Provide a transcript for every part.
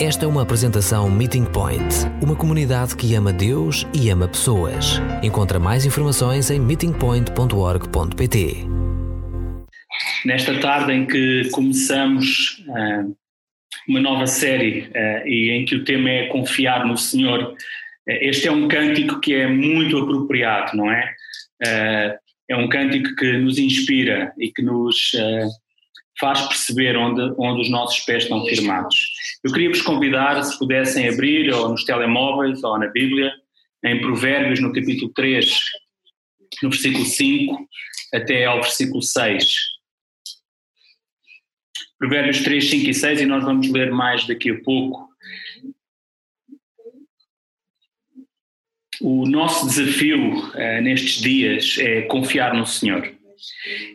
Esta é uma apresentação Meeting Point, uma comunidade que ama Deus e ama pessoas. Encontra mais informações em meetingpoint.org.pt. Nesta tarde em que começamos uh, uma nova série uh, e em que o tema é confiar no Senhor, uh, este é um cântico que é muito apropriado, não é? é um cântico que nos inspira e que nos faz perceber onde, onde os nossos pés estão firmados. Eu queria vos convidar, se pudessem abrir, ou nos telemóveis, ou na Bíblia, em Provérbios, no capítulo 3, no versículo 5, até ao versículo 6. Provérbios 3, 5 e 6, e nós vamos ler mais daqui a pouco. O nosso desafio uh, nestes dias é confiar no Senhor.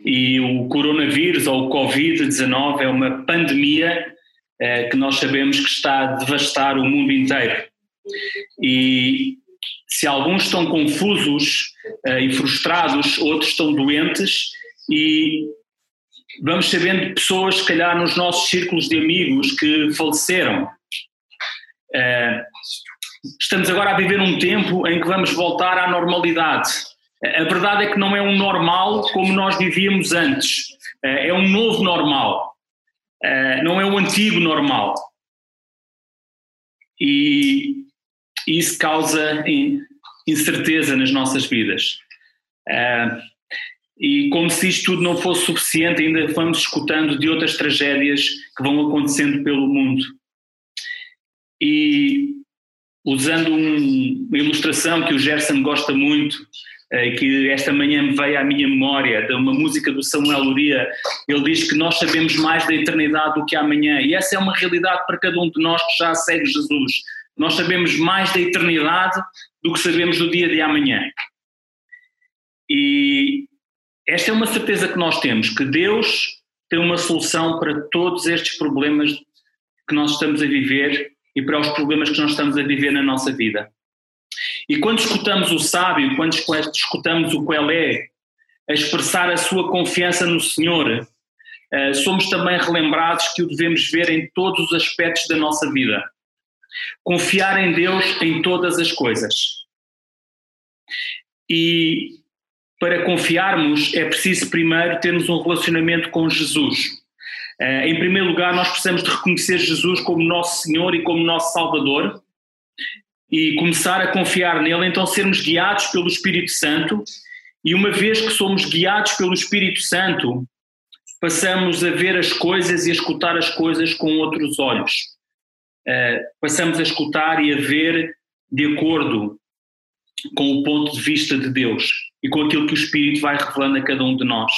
E o coronavírus ou o Covid-19 é uma pandemia eh, que nós sabemos que está a devastar o mundo inteiro. E se alguns estão confusos eh, e frustrados, outros estão doentes e vamos sabendo de pessoas, se calhar, nos nossos círculos de amigos que faleceram. Eh, estamos agora a viver um tempo em que vamos voltar à normalidade. A verdade é que não é um normal como nós vivíamos antes, é um novo normal. Eh, não é o antigo normal. E isso causa incerteza nas nossas vidas. Uh, e como se isto tudo não fosse suficiente, ainda vamos escutando de outras tragédias que vão acontecendo pelo mundo. E usando um, uma ilustração que o Gerson gosta muito, eh, que esta manhã me veio à minha memória, de uma música do Samuel Luria, ele diz que nós sabemos mais da eternidade do que amanhã, e essa é uma realidade para cada um de nós que já segue Jesus. Nós sabemos mais da eternidade do que sabemos do dia de amanhã. E esta é uma certeza que nós temos, que Deus tem uma solução para todos estes problemas que nós estamos a viver e para os problemas que nós estamos a viver na nossa vida. E quando escutamos o sábio, quando escutamos o Quelé a expressar a sua confiança no Senhor, eh, somos também relembrados que o devemos ver em todos os aspectos da nossa vida. Confiar em Deus em todas as coisas. E para confiarmos é preciso primeiro termos um relacionamento com Jesus. Eh, em primeiro lugar, nós precisamos de reconhecer Jesus como nosso Senhor e como nosso Salvador e começar a confiar nele, então sermos guiados pelo Espírito Santo, e uma vez que somos guiados pelo Espírito Santo, passamos a ver as coisas e a escutar as coisas com outros olhos. Uh, passamos a escutar e a ver de acordo com o ponto de vista de Deus e com aquilo que o Espírito vai revelando a cada um de nós.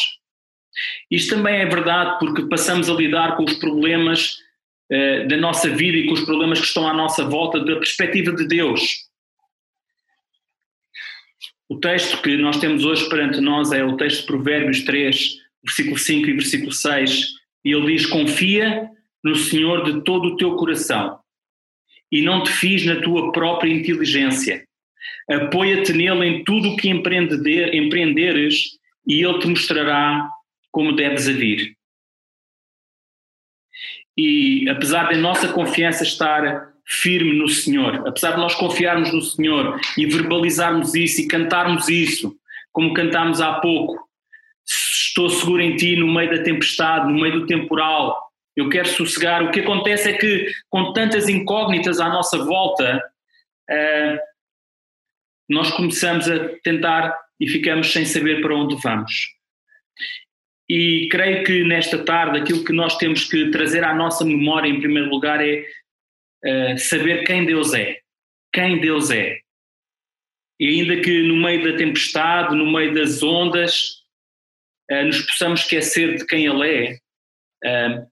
Isto também é verdade porque passamos a lidar com os problemas eh, da nossa vida e com os problemas que estão à nossa volta da perspectiva de Deus. O texto que nós temos hoje perante nós é o texto de Provérbios 3, versículo 5 e versículo 6, e ele diz: Confia no Senhor de todo o teu coração e não te fies na tua própria inteligência. Apoia-te nele em tudo o que empreenderes e ele te mostrará como deves agir. E apesar da nossa confiança estar firme no Senhor, apesar de nós confiarmos no Senhor e verbalizarmos isso e cantarmos isso, como cantámos há pouco, estou seguro em Ti no meio da tempestade, no meio do temporal, eu quero sossegar. O que acontece é que, com tantas incógnitas à nossa volta, uh, nós começamos a tentar e ficamos sem saber para onde vamos. E creio que nesta tarde aquilo que nós temos que trazer à nossa memória, em primeiro lugar, é uh, saber quem Deus é. Quem Deus é. E ainda que no meio da tempestade, no meio das ondas, uh, nos possamos esquecer de quem Ele é, uh,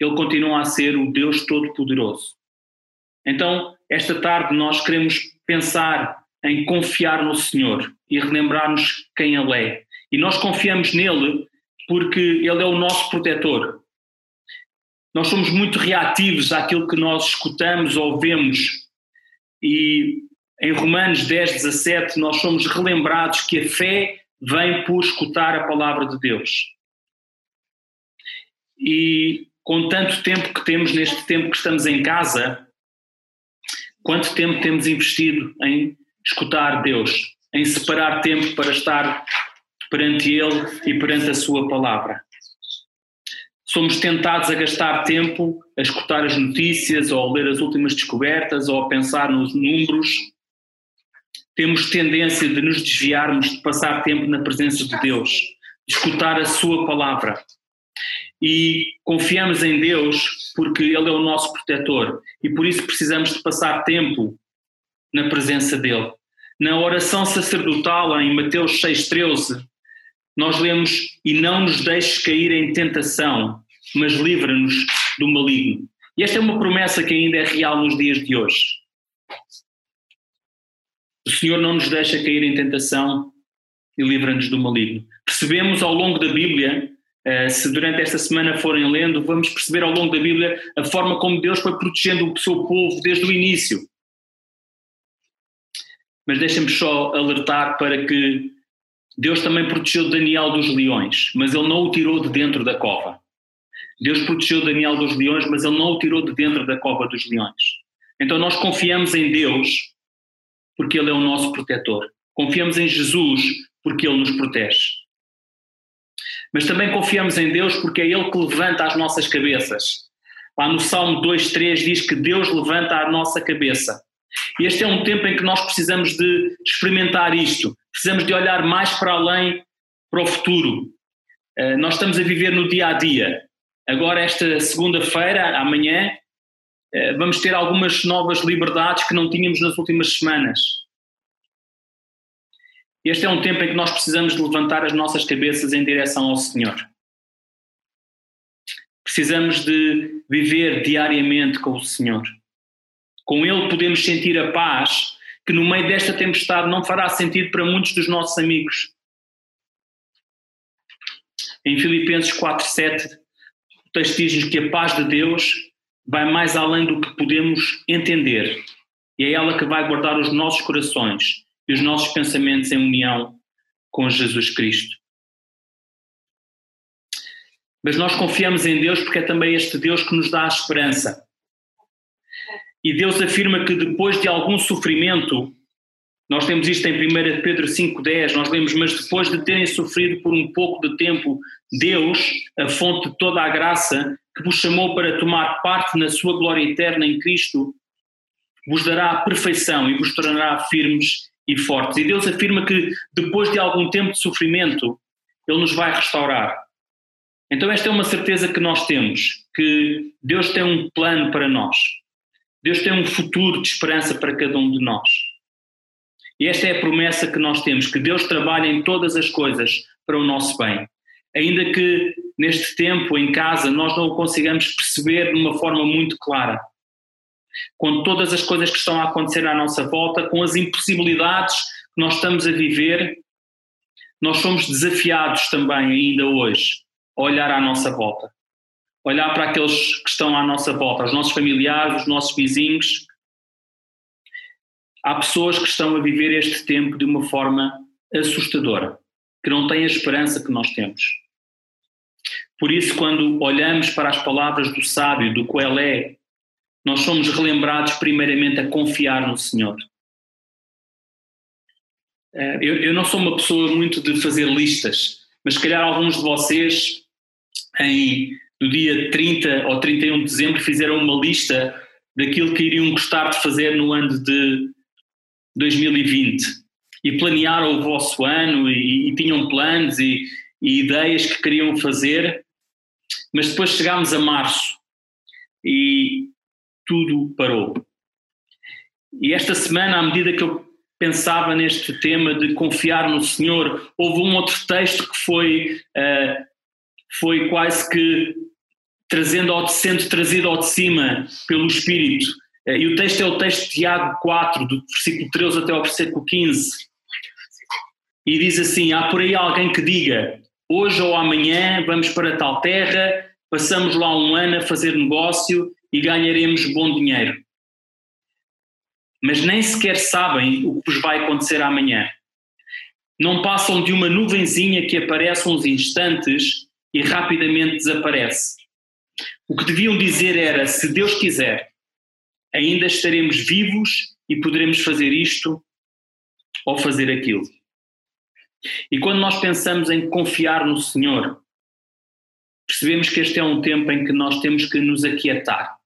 Ele continua a ser o Deus Todo-Poderoso. Então, esta tarde nós queremos pensar em confiar no Senhor e relembrarmos quem Ele é. E nós confiamos nele porque Ele é o nosso protetor. Nós somos muito reativos àquilo que nós escutamos ou vemos, e em Romanos 10, 17, nós somos relembrados que a fé vem por escutar a palavra de Deus. E com tanto tempo que temos, neste tempo que estamos em casa, Quanto tempo temos investido em escutar Deus, em separar tempo para estar perante Ele e perante a Sua palavra? Somos tentados a gastar tempo a escutar as notícias, ou a ler as últimas descobertas, ou a pensar nos números. Temos tendência de nos desviarmos de passar tempo na presença de Deus, de escutar a Sua palavra. E confiamos em Deus porque Ele é o nosso protetor e por isso precisamos de passar tempo na presença dEle. Na oração sacerdotal, em Mateus 6,13, nós lemos: E não nos deixes cair em tentação, mas livra-nos do maligno. E esta é uma promessa que ainda é real nos dias de hoje. O Senhor não nos deixa cair em tentação e livra-nos do maligno. Percebemos ao longo da Bíblia, eh, se durante esta semana forem lendo, vamos perceber ao longo da Bíblia a forma como Deus foi protegendo o seu povo desde o início. Mas deixem-me só alertar para que Deus também protegeu Daniel dos leões, mas ele não o tirou de dentro da cova. Deus protegeu Daniel dos leões, mas ele não o tirou de dentro da cova dos leões. Então nós confiamos em Deus porque Ele é o nosso protetor. Confiamos em Jesus porque Ele nos protege. Mas também confiamos em Deus porque é Ele que levanta as nossas cabeças. Lá no Salmo 2,3 diz que Deus levanta a nossa cabeça. E este é um tempo em que nós precisamos de experimentar isto, precisamos de olhar mais para além, para o futuro. Uh, nós estamos a viver no dia a dia. Agora, esta segunda-feira, amanhã, uh, vamos ter algumas novas liberdades que não tínhamos nas últimas semanas. Este é um tempo em que nós precisamos de levantar as nossas cabeças em direção ao Senhor. Precisamos de viver diariamente com o Senhor. Com Ele podemos sentir a paz que no meio desta tempestade não fará sentido para muitos dos nossos amigos. Em Filipenses 4:7, o texto diz-nos que a paz de Deus vai mais além do que podemos entender. E é ela que vai guardar os nossos corações e os nossos pensamentos em união com Jesus Cristo. Mas nós confiamos em Deus porque é também este Deus que nos dá a esperança. E Deus afirma que depois de algum sofrimento, nós temos isto em 1 Pedro 5,10, nós lemos, mas depois de terem sofrido por um pouco de tempo, Deus, a fonte de toda a graça, que vos chamou para tomar parte na sua glória eterna em Cristo, vos dará a perfeição e vos tornará firmes e fortes. E Deus afirma que depois de algum tempo de sofrimento, Ele nos vai restaurar. Então, esta é uma certeza que nós temos, que Deus tem um plano para nós. Deus tem um futuro de esperança para cada um de nós. E esta é a promessa que nós temos, que Deus trabalha em todas as coisas para o nosso bem. Ainda que neste tempo, em casa, nós não o consigamos perceber de uma forma muito clara. Com todas as coisas que estão a acontecer à nossa volta, com as impossibilidades que nós estamos a viver, nós somos desafiados também, ainda hoje, a olhar à nossa volta olhar para aqueles que estão à nossa volta, os nossos familiares, os nossos vizinhos. Há pessoas que estão a viver este tempo de uma forma assustadora, que não têm a esperança que nós temos. Por isso, quando olhamos para as palavras do sábio, do Coelé, nós somos relembrados primeiramente a confiar no Senhor. Eh, eu, eu não sou uma pessoa muito de fazer listas, mas se calhar alguns de vocês em no dia 30 ou 31 de dezembro, fizeram uma lista daquilo que iriam gostar de fazer no ano de 2020 e planearam o vosso ano e, e tinham planos e, e, ideias que queriam fazer, mas depois chegámos a março e tudo parou. E esta semana, à medida que eu pensava neste tema de confiar no Senhor, houve um outro texto que foi, uh, foi quase que trazendo ao, sendo trazido ao de cima pelo Espírito. Eh, e o texto é o texto de Tiago 4, do versículo 13 até ao versículo 15. E diz assim: Há por aí alguém que diga, hoje ou amanhã vamos para tal terra, passamos lá um ano a fazer negócio e ganharemos bom dinheiro. Mas nem sequer sabem o que vos vai acontecer amanhã. Não passam de uma nuvenzinha que aparece uns instantes e rapidamente desaparece. O que deviam dizer era: se Deus quiser. ainda estaremos vivos e poderemos fazer isto ou fazer aquilo. E quando nós pensamos em confiar no Senhor, percebemos que este é um tempo em que nós temos que nos aquietar.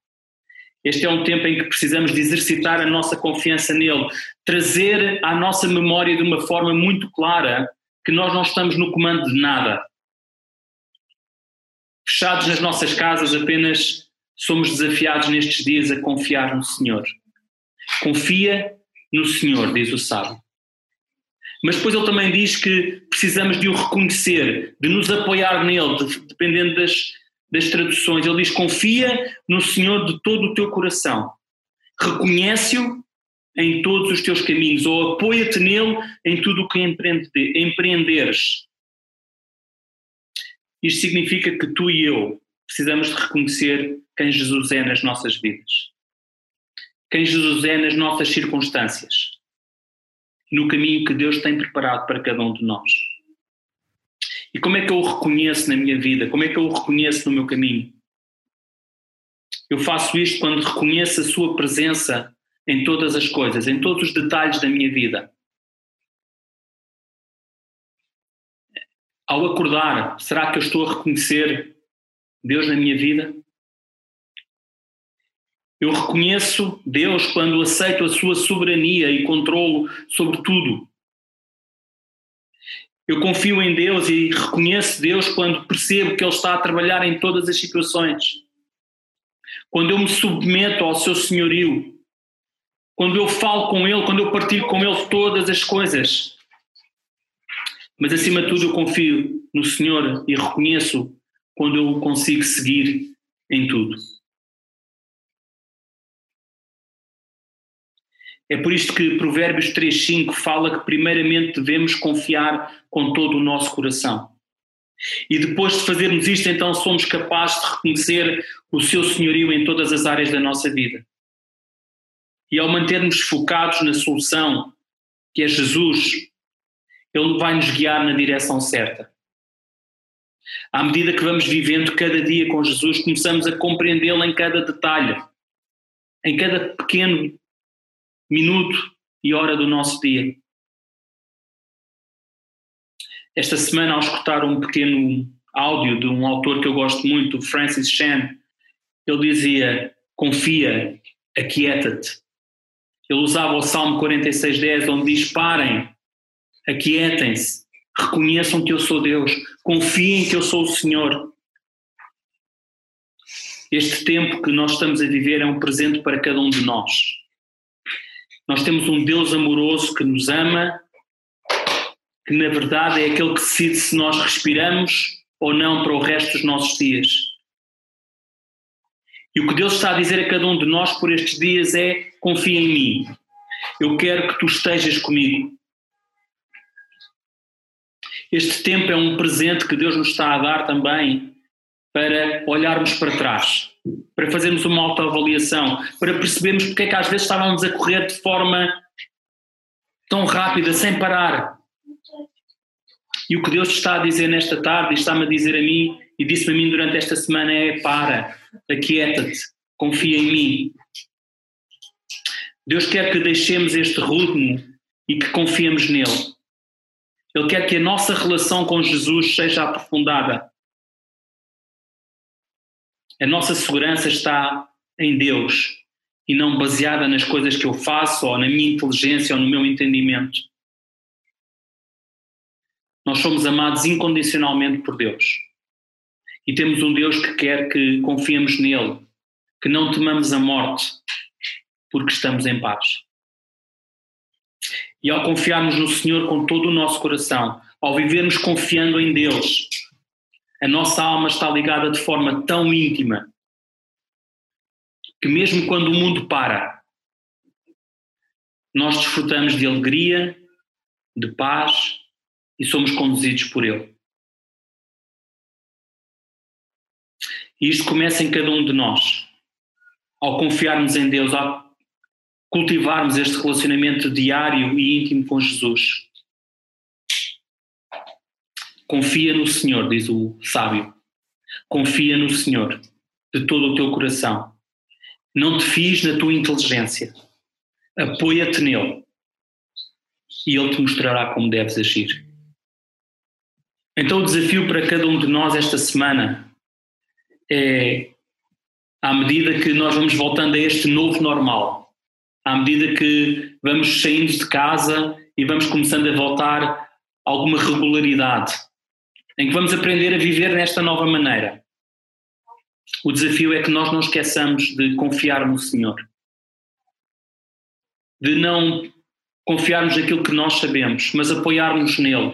Este é um tempo em que precisamos de exercitar a nossa confiança nele, trazer à nossa memória de uma forma muito clara que nós não estamos no comando de nada. Fechados nas nossas casas, apenas somos desafiados nestes dias a confiar no Senhor. Confia no Senhor, diz o sábio. Mas depois ele também diz que precisamos de o reconhecer, de nos apoiar nele, de, dependendo das, das traduções. Ele diz: confia no Senhor de todo o teu coração, reconhece-o em todos os teus caminhos, ou apoia-te nele em tudo o que empreende, empreenderes. Isto significa que tu e eu precisamos de reconhecer quem Jesus é nas nossas vidas, quem Jesus é nas nossas circunstâncias no caminho que Deus tem preparado para cada um de nós. E como é que eu o reconheço na minha vida? Como é que eu o reconheço no meu caminho? Eu faço isto quando reconheço a Sua presença em todas as coisas, em todos os detalhes da minha vida. Ao acordar, será que eu estou a reconhecer Deus na minha vida? Eu reconheço Deus quando aceito a sua soberania e controlo sobre tudo. Eu confio em Deus e reconheço Deus quando percebo que Ele está a trabalhar em todas as situações. Quando eu me submeto ao seu senhorio. Quando eu falo com Ele, quando eu partilho com Ele todas as coisas. Mas acima de tudo eu confio no Senhor e reconheço quando eu consigo seguir em tudo. É por isto que Provérbios 3,5 fala que primeiramente devemos confiar com todo o nosso coração. E depois de fazermos isto, então somos capazes de reconhecer o seu senhorio em todas as áreas da nossa vida. E ao mantermos focados na solução, que é Jesus, Ele vai nos guiar na direção certa. À medida que vamos vivendo cada dia com Jesus, começamos a compreendê-lo em cada detalhe, em cada pequeno minuto e hora do nosso dia. Esta semana, ao escutar um pequeno áudio de um autor que eu gosto muito, Francis Chan, ele dizia: Confia, aquieta-te. Ele usava o Salmo 46,10, onde diz: Parem, aquietem-se, reconheçam que eu sou Deus, confiem que eu sou o Senhor. Este tempo que nós estamos a viver é um presente para cada um de nós. Nós temos um Deus amoroso que nos ama, que na verdade é aquele que decide se nós respiramos ou não para o resto dos nossos dias. E o que Deus está a dizer a cada um de nós por estes dias é: confia em mim, eu quero que tu estejas comigo. Este tempo é um presente que Deus nos está a dar também para olharmos para trás para fazermos uma autoavaliação, para percebermos porque é que às vezes estávamos a correr de forma tão rápida, sem parar. E o que Deus está a dizer nesta tarde, e está-me a dizer a mim, e disse-me a mim durante esta semana, é: para, aquieta-te, confia em mim. Deus quer que deixemos este ritmo e que confiemos nele. Ele quer que a nossa relação com Jesus seja aprofundada. A nossa segurança está em Deus e não baseada nas coisas que eu faço ou na minha inteligência ou no meu entendimento. Nós somos amados incondicionalmente por Deus. E temos um Deus que quer que confiemos nele, que não temamos a morte, porque estamos em paz. E ao confiarmos no Senhor com todo o nosso coração, ao vivermos confiando em Deus, a nossa alma está ligada de forma tão íntima que, mesmo quando o mundo para, nós desfrutamos de alegria, de paz e somos conduzidos por Ele. E isto começa em cada um de nós. Ao confiarmos em Deus, ao cultivarmos este relacionamento diário e íntimo com Jesus. Confia no Senhor, diz o sábio. Confia no Senhor de todo o teu coração. Não te fies na tua inteligência. Apoia-te nele. E ele te mostrará como deves agir. Então, o desafio para cada um de nós esta semana é, à medida que nós vamos voltando a este novo normal, à medida que vamos saindo de casa e vamos começando a voltar alguma regularidade, em que vamos aprender a viver nesta nova maneira. O desafio é que nós não esqueçamos de confiar no Senhor, de não confiarmos naquilo que nós sabemos, mas apoiarmos nele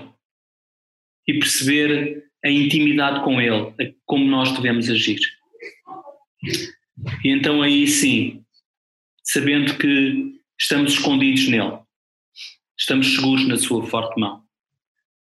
e perceber a intimidade com Ele, como nós devemos agir. E então aí sim, sabendo que estamos escondidos nele, estamos seguros na sua forte mão.